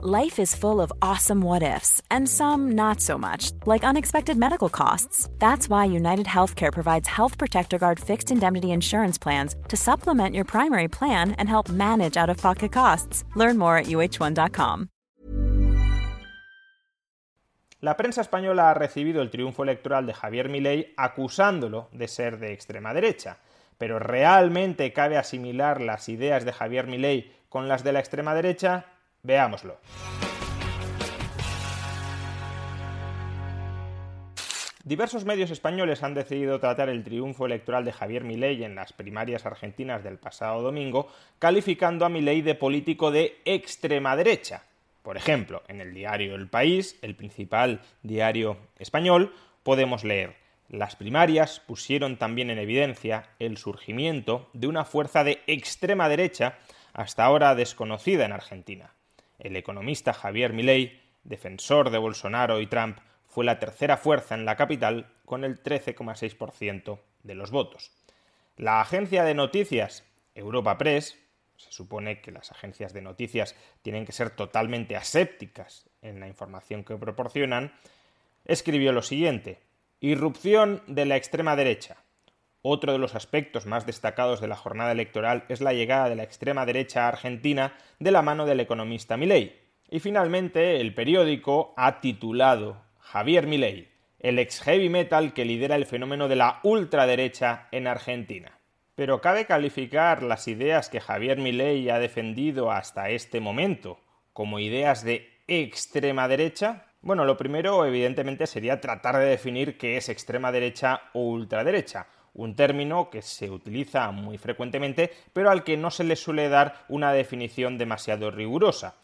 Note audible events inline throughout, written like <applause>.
Life is full of awesome what ifs, and some not so much, like unexpected medical costs. That's why United Healthcare provides Health Protector Guard fixed indemnity insurance plans to supplement your primary plan and help manage out of pocket costs. Learn more at uh1.com. La prensa española ha recibido el triunfo electoral de Javier Milei acusándolo de ser de extrema derecha. Pero ¿realmente cabe asimilar las ideas de Javier Milei con las de la extrema derecha? Veámoslo. Diversos medios españoles han decidido tratar el triunfo electoral de Javier Milei en las primarias argentinas del pasado domingo, calificando a Milei de político de extrema derecha. Por ejemplo, en el diario El País, el principal diario español, podemos leer las primarias pusieron también en evidencia el surgimiento de una fuerza de extrema derecha hasta ahora desconocida en Argentina. El economista Javier Milei, defensor de Bolsonaro y Trump, fue la tercera fuerza en la capital con el 13,6% de los votos. La agencia de noticias Europa Press, se supone que las agencias de noticias tienen que ser totalmente asépticas en la información que proporcionan, escribió lo siguiente: Irrupción de la extrema derecha. Otro de los aspectos más destacados de la jornada electoral es la llegada de la extrema derecha argentina de la mano del economista Milei. Y finalmente, el periódico ha titulado Javier Milei, el ex heavy metal que lidera el fenómeno de la ultraderecha en Argentina. Pero cabe calificar las ideas que Javier Milei ha defendido hasta este momento como ideas de extrema derecha? Bueno, lo primero, evidentemente, sería tratar de definir qué es extrema derecha o ultraderecha un término que se utiliza muy frecuentemente, pero al que no se le suele dar una definición demasiado rigurosa.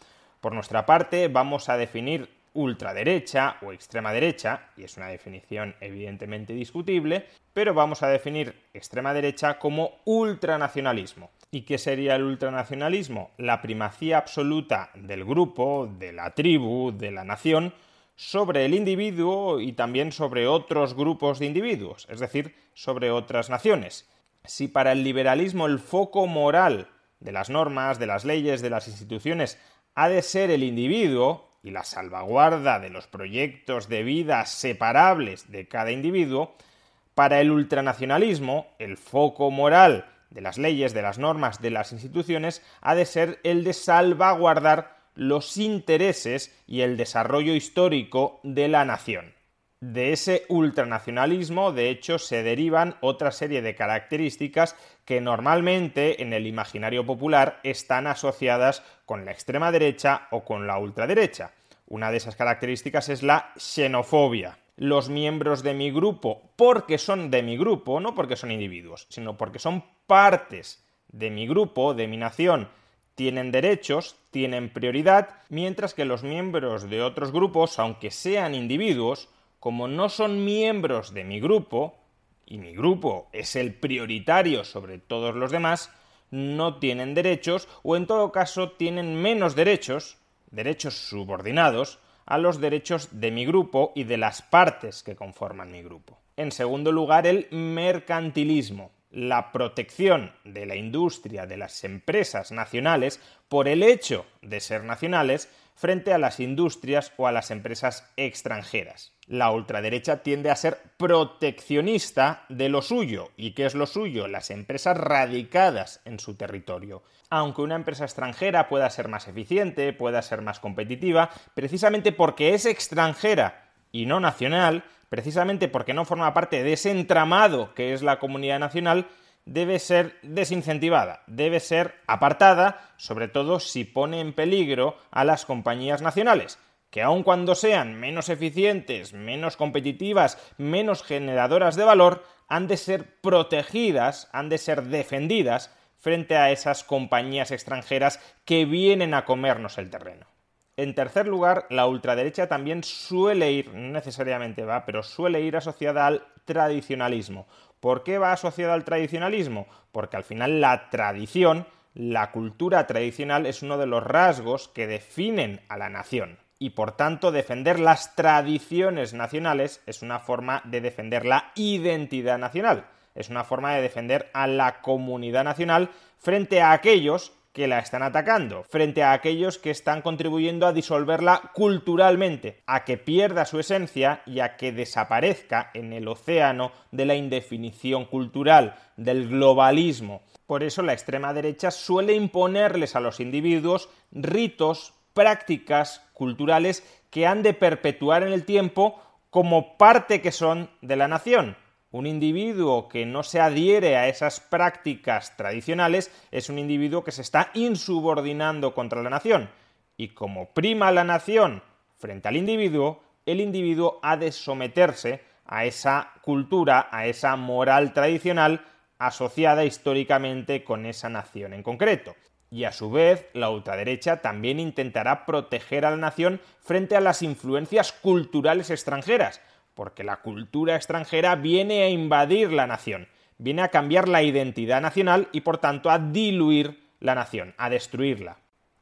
Por nuestra parte, vamos a definir ultraderecha o extrema derecha, y es una definición evidentemente discutible, pero vamos a definir extrema derecha como ultranacionalismo. ¿Y qué sería el ultranacionalismo? La primacía absoluta del grupo, de la tribu, de la nación, sobre el individuo y también sobre otros grupos de individuos, es decir, sobre otras naciones. Si para el liberalismo el foco moral de las normas, de las leyes, de las instituciones ha de ser el individuo y la salvaguarda de los proyectos de vida separables de cada individuo, para el ultranacionalismo el foco moral de las leyes, de las normas, de las instituciones ha de ser el de salvaguardar los intereses y el desarrollo histórico de la nación. De ese ultranacionalismo, de hecho, se derivan otra serie de características que normalmente en el imaginario popular están asociadas con la extrema derecha o con la ultraderecha. Una de esas características es la xenofobia. Los miembros de mi grupo, porque son de mi grupo, no porque son individuos, sino porque son partes de mi grupo, de mi nación, tienen derechos, tienen prioridad, mientras que los miembros de otros grupos, aunque sean individuos, como no son miembros de mi grupo, y mi grupo es el prioritario sobre todos los demás, no tienen derechos o en todo caso tienen menos derechos, derechos subordinados, a los derechos de mi grupo y de las partes que conforman mi grupo. En segundo lugar, el mercantilismo la protección de la industria, de las empresas nacionales, por el hecho de ser nacionales, frente a las industrias o a las empresas extranjeras. La ultraderecha tiende a ser proteccionista de lo suyo. ¿Y qué es lo suyo? Las empresas radicadas en su territorio. Aunque una empresa extranjera pueda ser más eficiente, pueda ser más competitiva, precisamente porque es extranjera y no nacional, precisamente porque no forma parte de ese entramado que es la comunidad nacional, debe ser desincentivada, debe ser apartada, sobre todo si pone en peligro a las compañías nacionales, que aun cuando sean menos eficientes, menos competitivas, menos generadoras de valor, han de ser protegidas, han de ser defendidas frente a esas compañías extranjeras que vienen a comernos el terreno. En tercer lugar, la ultraderecha también suele ir, no necesariamente va, pero suele ir asociada al tradicionalismo. ¿Por qué va asociada al tradicionalismo? Porque al final la tradición, la cultura tradicional es uno de los rasgos que definen a la nación. Y por tanto, defender las tradiciones nacionales es una forma de defender la identidad nacional. Es una forma de defender a la comunidad nacional frente a aquellos que la están atacando, frente a aquellos que están contribuyendo a disolverla culturalmente, a que pierda su esencia y a que desaparezca en el océano de la indefinición cultural, del globalismo. Por eso la extrema derecha suele imponerles a los individuos ritos, prácticas culturales que han de perpetuar en el tiempo como parte que son de la nación un individuo que no se adhiere a esas prácticas tradicionales es un individuo que se está insubordinando contra la nación. Y como prima la nación frente al individuo, el individuo ha de someterse a esa cultura, a esa moral tradicional asociada históricamente con esa nación en concreto. Y a su vez, la ultraderecha también intentará proteger a la nación frente a las influencias culturales extranjeras, porque la cultura extranjera viene a invadir la nación, viene a cambiar la identidad nacional y por tanto a diluir la nación, a destruirla.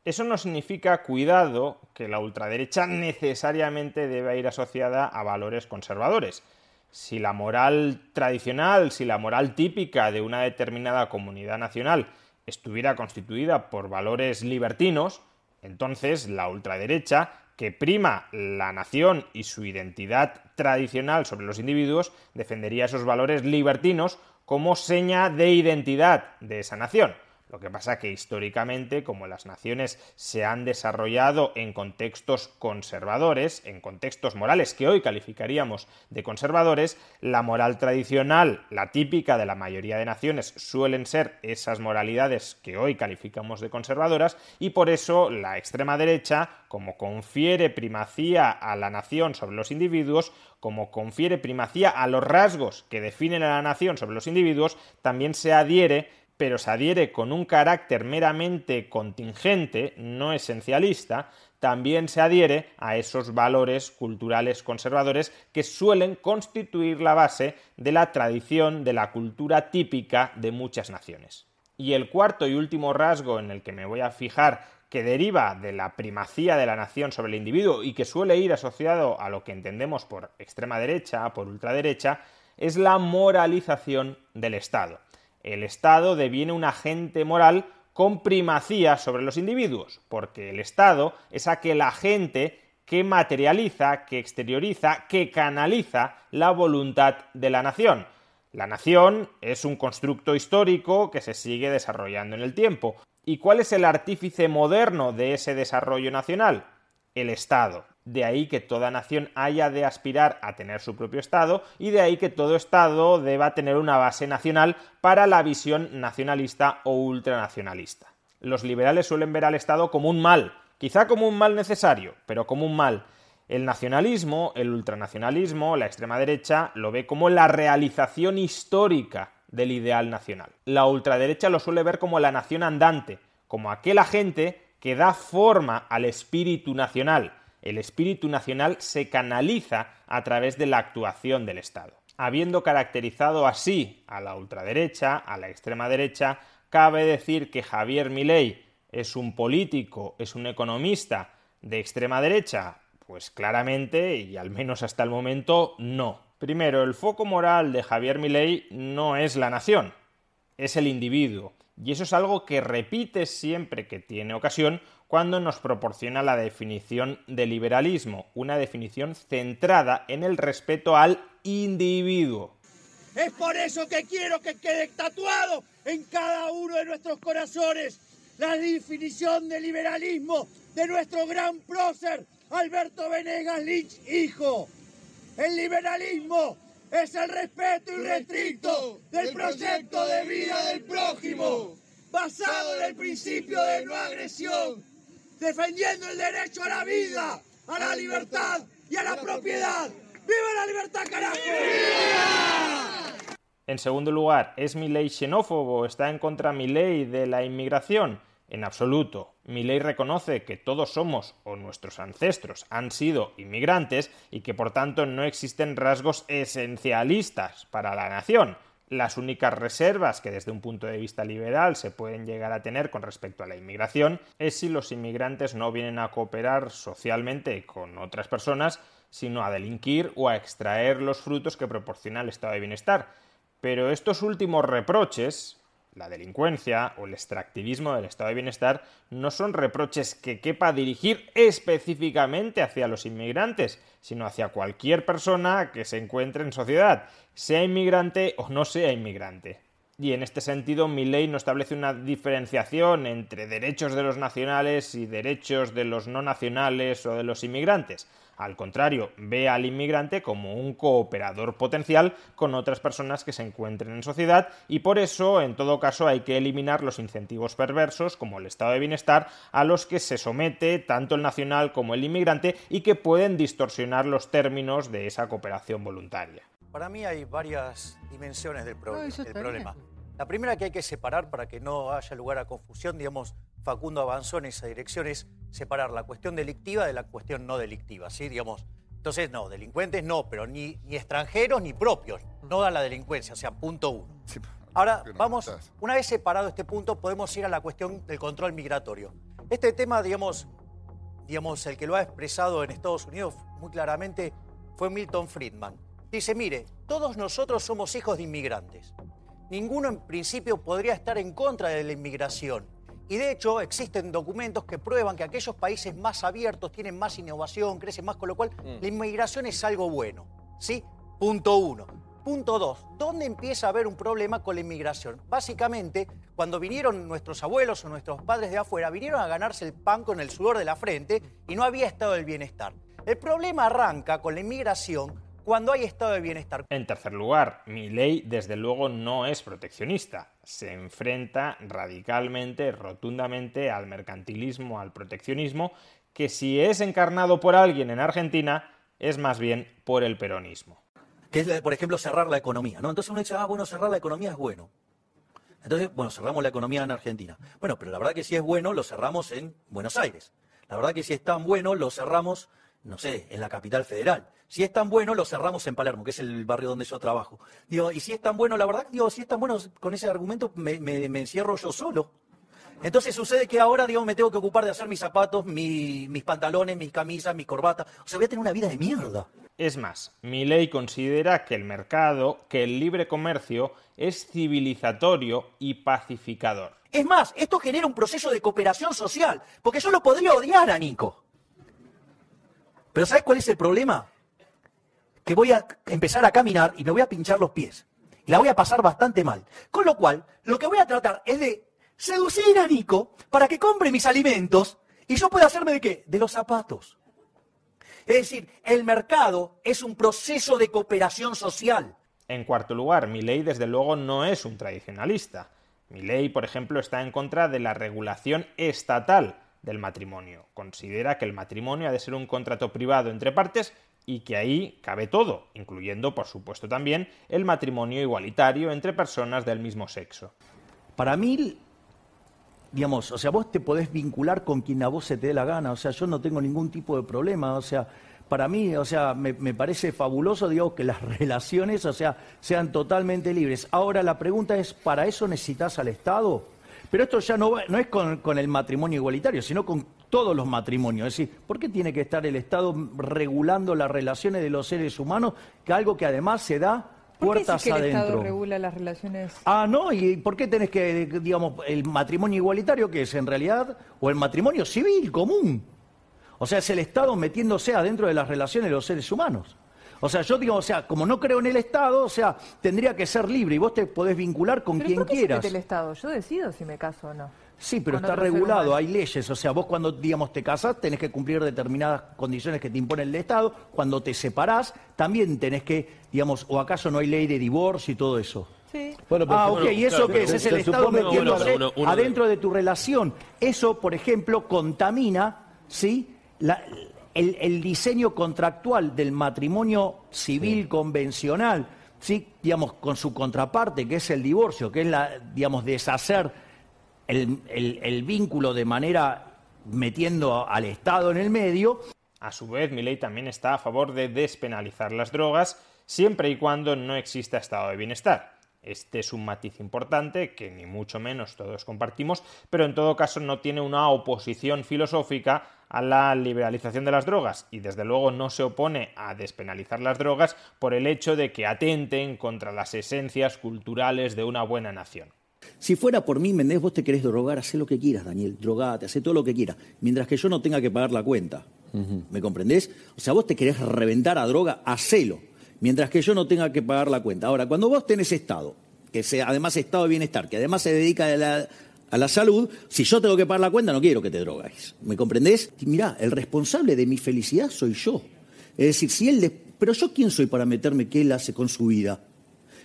Eso no significa, cuidado, que la ultraderecha necesariamente debe ir asociada a valores conservadores. Si la moral tradicional, si la moral típica de una determinada comunidad nacional estuviera constituida por valores libertinos, entonces la ultraderecha que prima la nación y su identidad tradicional sobre los individuos, defendería esos valores libertinos como seña de identidad de esa nación. Lo que pasa que históricamente, como las naciones se han desarrollado en contextos conservadores, en contextos morales que hoy calificaríamos de conservadores, la moral tradicional, la típica de la mayoría de naciones, suelen ser esas moralidades que hoy calificamos de conservadoras y por eso la extrema derecha, como confiere primacía a la nación sobre los individuos, como confiere primacía a los rasgos que definen a la nación sobre los individuos, también se adhiere pero se adhiere con un carácter meramente contingente, no esencialista, también se adhiere a esos valores culturales conservadores que suelen constituir la base de la tradición de la cultura típica de muchas naciones. Y el cuarto y último rasgo en el que me voy a fijar que deriva de la primacía de la nación sobre el individuo y que suele ir asociado a lo que entendemos por extrema derecha, por ultraderecha, es la moralización del Estado el Estado deviene un agente moral con primacía sobre los individuos, porque el Estado es aquel agente que materializa, que exterioriza, que canaliza la voluntad de la nación. La nación es un constructo histórico que se sigue desarrollando en el tiempo. ¿Y cuál es el artífice moderno de ese desarrollo nacional? El Estado. De ahí que toda nación haya de aspirar a tener su propio Estado y de ahí que todo Estado deba tener una base nacional para la visión nacionalista o ultranacionalista. Los liberales suelen ver al Estado como un mal, quizá como un mal necesario, pero como un mal. El nacionalismo, el ultranacionalismo, la extrema derecha lo ve como la realización histórica del ideal nacional. La ultraderecha lo suele ver como la nación andante, como aquel agente que da forma al espíritu nacional, el espíritu nacional se canaliza a través de la actuación del Estado. Habiendo caracterizado así a la ultraderecha, a la extrema derecha, cabe decir que Javier Milei es un político, es un economista de extrema derecha, pues claramente, y al menos hasta el momento, no. Primero, el foco moral de Javier Milei no es la nación, es el individuo. Y eso es algo que repite siempre que tiene ocasión cuando nos proporciona la definición de liberalismo, una definición centrada en el respeto al individuo. Es por eso que quiero que quede tatuado en cada uno de nuestros corazones la definición de liberalismo de nuestro gran prócer Alberto Venegas Lynch, hijo. El liberalismo es el respeto irrestricto del proyecto de vida del prójimo, basado en el principio de no agresión defendiendo el derecho a la vida, a la libertad y a la propiedad. ¡Viva la libertad, carajo! En segundo lugar, ¿es mi ley xenófobo? ¿Está en contra mi ley de la inmigración? En absoluto. Mi ley reconoce que todos somos o nuestros ancestros han sido inmigrantes y que por tanto no existen rasgos esencialistas para la nación las únicas reservas que desde un punto de vista liberal se pueden llegar a tener con respecto a la inmigración es si los inmigrantes no vienen a cooperar socialmente con otras personas, sino a delinquir o a extraer los frutos que proporciona el estado de bienestar. Pero estos últimos reproches la delincuencia o el extractivismo del estado de bienestar no son reproches que quepa dirigir específicamente hacia los inmigrantes, sino hacia cualquier persona que se encuentre en sociedad, sea inmigrante o no sea inmigrante. Y en este sentido, mi ley no establece una diferenciación entre derechos de los nacionales y derechos de los no nacionales o de los inmigrantes. Al contrario, ve al inmigrante como un cooperador potencial con otras personas que se encuentren en sociedad y por eso, en todo caso, hay que eliminar los incentivos perversos, como el estado de bienestar, a los que se somete tanto el nacional como el inmigrante y que pueden distorsionar los términos de esa cooperación voluntaria. Para mí hay varias dimensiones del, problema. La primera que hay que separar para que no haya lugar a confusión, digamos, Facundo avanzó en esa dirección, es separar la cuestión delictiva de la cuestión no delictiva, ¿sí? Digamos, entonces, no, delincuentes no, pero ni, ni extranjeros ni propios, no da la delincuencia, o sea, punto uno. Ahora, vamos, una vez separado este punto, podemos ir a la cuestión del control migratorio. Este tema, digamos, digamos, el que lo ha expresado en Estados Unidos muy claramente fue Milton Friedman. Dice, mire, todos nosotros somos hijos de inmigrantes. Ninguno en principio podría estar en contra de la inmigración. Y de hecho existen documentos que prueban que aquellos países más abiertos tienen más innovación, crecen más, con lo cual mm. la inmigración es algo bueno. ¿Sí? Punto uno. Punto dos, ¿dónde empieza a haber un problema con la inmigración? Básicamente, cuando vinieron nuestros abuelos o nuestros padres de afuera, vinieron a ganarse el pan con el sudor de la frente y no había estado del bienestar. El problema arranca con la inmigración cuando hay estado de bienestar. En tercer lugar, mi ley desde luego no es proteccionista. Se enfrenta radicalmente, rotundamente al mercantilismo, al proteccionismo, que si es encarnado por alguien en Argentina, es más bien por el peronismo. Que es, por ejemplo, cerrar la economía. ¿no? Entonces uno dice, ah, bueno, cerrar la economía es bueno. Entonces, bueno, cerramos la economía en Argentina. Bueno, pero la verdad que si es bueno, lo cerramos en Buenos Aires. La verdad que si es tan bueno, lo cerramos, no sé, en la capital federal. Si es tan bueno, lo cerramos en Palermo, que es el barrio donde yo trabajo. Digo, y si es tan bueno, la verdad, digo, si es tan bueno, con ese argumento me, encierro yo solo. Entonces sucede que ahora, digo, me tengo que ocupar de hacer mis zapatos, mis pantalones, mis camisas, mis corbatas. O sea, voy a tener una vida de mierda. Es más, mi ley considera que el mercado, que el libre comercio, es civilizatorio y pacificador. Es más, esto genera un proceso de cooperación social, porque yo lo podría odiar a Nico. Pero ¿sabes cuál es el problema? Que voy a empezar a caminar y me voy a pinchar los pies. Y la voy a pasar bastante mal. Con lo cual, lo que voy a tratar es de seducir a Nico para que compre mis alimentos y yo pueda hacerme de qué? De los zapatos. Es decir, el mercado es un proceso de cooperación social. En cuarto lugar, mi ley desde luego no es un tradicionalista. Mi ley, por ejemplo, está en contra de la regulación estatal del matrimonio. Considera que el matrimonio ha de ser un contrato privado entre partes y que ahí cabe todo, incluyendo, por supuesto, también el matrimonio igualitario entre personas del mismo sexo. Para mí, digamos, o sea, vos te podés vincular con quien a vos se te dé la gana, o sea, yo no tengo ningún tipo de problema, o sea, para mí, o sea, me, parece fabuloso, digo, que las <laughs> relaciones, o sea, sean totalmente libres. Ahora, la pregunta es, ¿para eso necesitas al Estado? Pero esto ya no, no es con, con el matrimonio igualitario, sino con todos los matrimonios. Es decir, ¿por qué tiene que estar el Estado regulando las relaciones de los seres humanos, que algo que además se da puertas ¿Por qué el Estado regula las relaciones? Ah, no, ¿y por qué tenés que, digamos, el matrimonio igualitario, que es en realidad, o el matrimonio civil común? O sea, es el Estado metiéndose adentro de las relaciones de los seres humanos. O sea, yo digo, o sea, como no creo en el Estado, o sea, tendría que ser libre y vos te podés vincular con quien ¿por qué quieras. Se el Estado? Yo decido si me caso o no. Sí, pero está regulado, hay leyes. O sea, vos cuando, digamos, te casás tenés que cumplir determinadas condiciones que te impone el Estado. Cuando te separás, también tenés que, digamos, o acaso no hay ley de divorcio y todo eso. Sí. Bueno, ah, ok, y eso que es, es el Estado metiéndose adentro de tu relación. Eso, por ejemplo, contamina, ¿sí? El, diseño contractual del matrimonio civil convencional, ¿sí? digamos, con su contraparte, que es el divorcio, que es la, digamos, deshacer el, vínculo de manera metiendo al Estado en el medio. A su vez, mi ley también está a favor de despenalizar las drogas siempre y cuando no exista estado de bienestar. Este es un matiz importante que ni mucho menos todos compartimos, pero en todo caso no tiene una oposición filosófica a la liberalización de las drogas y desde luego no se opone a despenalizar las drogas por el hecho de que atenten contra las esencias culturales de una buena nación. Si fuera por mí, Mendés, vos te querés drogar, haz lo que quieras, Daniel, drogate, haz todo lo que quieras, mientras que yo no tenga que pagar la cuenta. ¿Me comprendés? O sea, vos te querés reventar a droga, hacelo, mientras que yo no tenga que pagar la cuenta. Ahora, cuando vos tenés Estado, que sea además Estado de Bienestar, que además se dedica a la, salud, si yo tengo que pagar la cuenta, no quiero que te drogues. ¿Me comprendés? Y mirá, el responsable de mi felicidad soy yo. Es decir, si él... Pero yo quién soy para meterme qué él hace con su vida.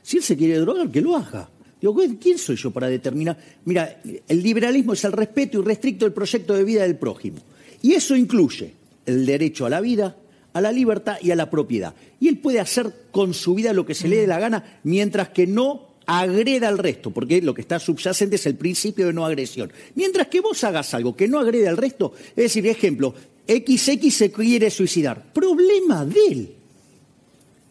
Si él se quiere drogar, que lo haga. Digo, ¿quién soy yo para determinar? Mira, el liberalismo es el respeto irrestricto del proyecto de vida del prójimo. Y eso incluye el derecho a la vida, a la libertad y a la propiedad. Y él puede hacer con su vida lo que se le dé la gana mientras que no agreda al resto, porque lo que está subyacente es el principio de no agresión. Mientras que vos hagas algo que no agrede al resto, es decir, ejemplo, XX se quiere suicidar, problema de él.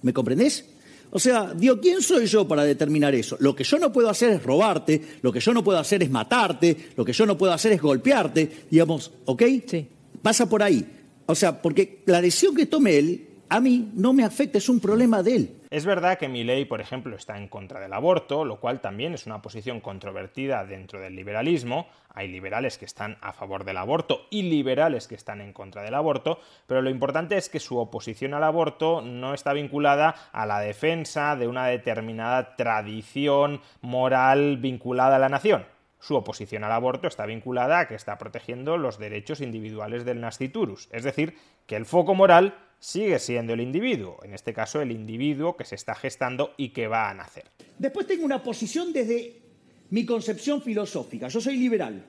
¿Me comprendés? O sea, digo, ¿quién soy yo para determinar eso? Lo que yo no puedo hacer es robarte, lo que yo no puedo hacer es matarte, lo que yo no puedo hacer es golpearte, digamos, ¿ok? Sí. Pasa por ahí. O sea, porque la decisión que tome él a mí no me afecta, es un problema de él. Es verdad que mi ley, por ejemplo, está en contra del aborto, lo cual también es una posición controvertida dentro del liberalismo. Hay liberales que están a favor del aborto y liberales que están en contra del aborto, pero lo importante es que su oposición al aborto no está vinculada a la defensa de una determinada tradición moral vinculada a la nación. Su oposición al aborto está vinculada a que está protegiendo los derechos individuales del nasciturus, es decir, que el foco moral sigue siendo el individuo, en este caso el individuo que se está gestando y que va a nacer. Después tengo una posición desde mi concepción filosófica. Yo soy liberal.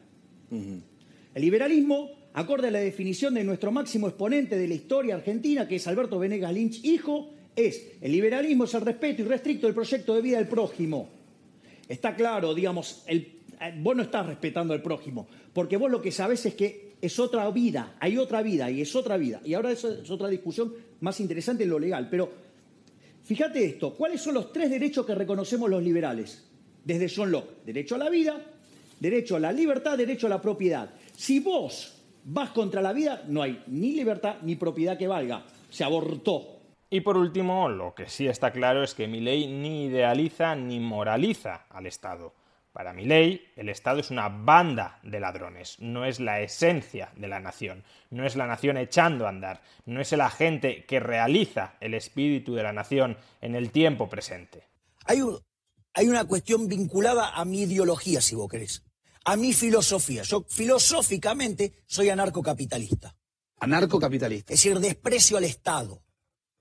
El liberalismo, acorde a la definición de nuestro máximo exponente de la historia argentina, que es Alberto Venegas Lynch, hijo, es el liberalismo es el respeto irrestricto del proyecto de vida del prójimo. Está claro, digamos, el, vos no estás respetando al prójimo, porque vos lo que sabés es que es otra vida, hay otra vida y es otra vida. Y ahora eso es otra discusión más interesante en lo legal. Pero fíjate esto, ¿cuáles son los tres derechos que reconocemos los liberales? Desde John Locke, derecho a la vida, derecho a la libertad, derecho a la propiedad. Si vos vas contra la vida, no hay ni libertad ni propiedad que valga. Se abortó. Y por último, lo que sí está claro es que mi ley ni idealiza ni moraliza al Estado. Para mi ley, el Estado es una banda de ladrones, no es la esencia de la nación, no es la nación echando a andar, no es el agente que realiza el espíritu de la nación en el tiempo presente. Hay, hay una cuestión vinculada a mi ideología, si vos querés, a mi filosofía. Yo filosóficamente soy anarcocapitalista. Anarcocapitalista. Es decir, desprecio al Estado.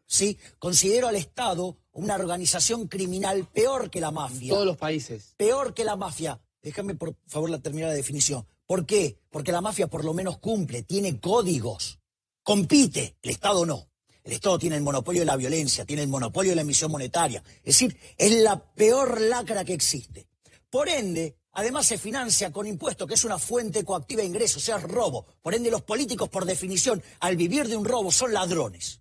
¿Sí? Considero al Estado una organización criminal peor que la mafia. Todos los países. Peor que la mafia. Déjame por favor la terminar la definición. ¿Por qué? Porque la mafia por lo menos cumple, tiene códigos, compite, el Estado no. El Estado tiene el monopolio de la violencia, tiene el monopolio de la emisión monetaria. Es decir, es la peor lacra que existe. Por ende, además se financia con impuestos, que es una fuente coactiva de ingresos, o sea, es robo. Por ende, los políticos, por definición, al vivir de un robo, son ladrones.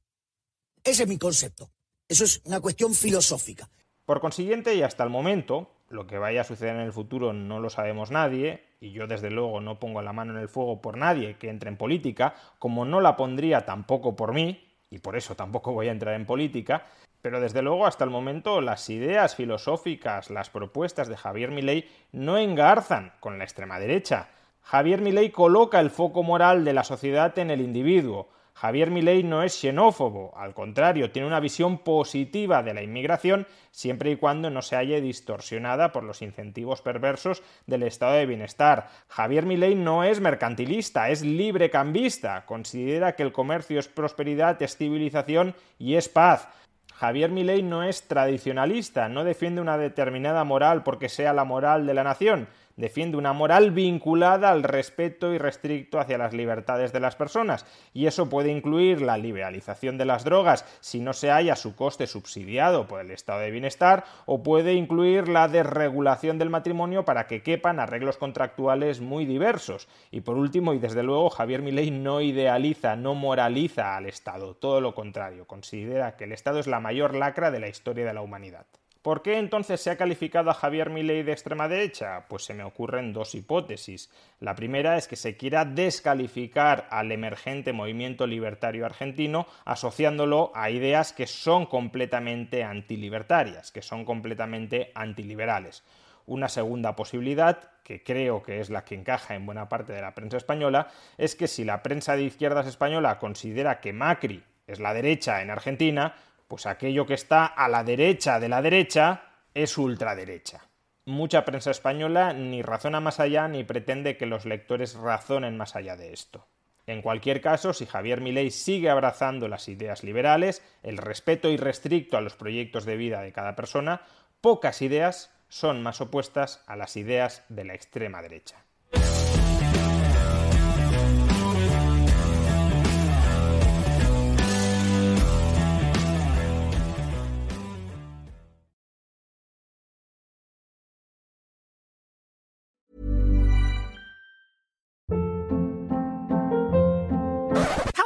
Ese es mi concepto. Eso es una cuestión filosófica. Por consiguiente, y hasta el momento, lo que vaya a suceder en el futuro no lo sabemos nadie, y yo desde luego no pongo la mano en el fuego por nadie que entre en política, como no la pondría tampoco por mí, y por eso tampoco voy a entrar en política, pero desde luego hasta el momento las ideas filosóficas, las propuestas de Javier Milei no engarzan con la extrema derecha. Javier Milei coloca el foco moral de la sociedad en el individuo, Javier Milei no es xenófobo, al contrario, tiene una visión positiva de la inmigración siempre y cuando no se haya distorsionada por los incentivos perversos del estado de bienestar. Javier Milei no es mercantilista, es librecambista, considera que el comercio es prosperidad, es civilización y es paz. Javier Milei no es tradicionalista, no defiende una determinada moral porque sea la moral de la nación, defiende una moral vinculada al respeto irrestricto hacia las libertades de las personas, y eso puede incluir la liberalización de las drogas si no se haya su coste subsidiado por el estado de bienestar, o puede incluir la desregulación del matrimonio para que quepan arreglos contractuales muy diversos. Y por último, y desde luego, Javier Milei no idealiza, no moraliza al Estado, todo lo contrario, considera que el Estado es la mayor lacra de la historia de la humanidad. ¿Por qué entonces se ha calificado a Javier Milei de extrema derecha? Pues se me ocurren dos hipótesis. La primera es que se quiera descalificar al emergente movimiento libertario argentino asociándolo a ideas que son completamente antilibertarias, que son completamente antiliberales. Una segunda posibilidad, que creo que es la que encaja en buena parte de la prensa española, es que si la prensa de izquierdas española considera que Macri es la derecha en Argentina, pues aquello que está a la derecha de la derecha es ultraderecha. Mucha prensa española ni razona más allá ni pretende que los lectores razonen más allá de esto. En cualquier caso, si Javier Milei sigue abrazando las ideas liberales, el respeto irrestricto a los proyectos de vida de cada persona, pocas ideas son más opuestas a las ideas de la extrema derecha.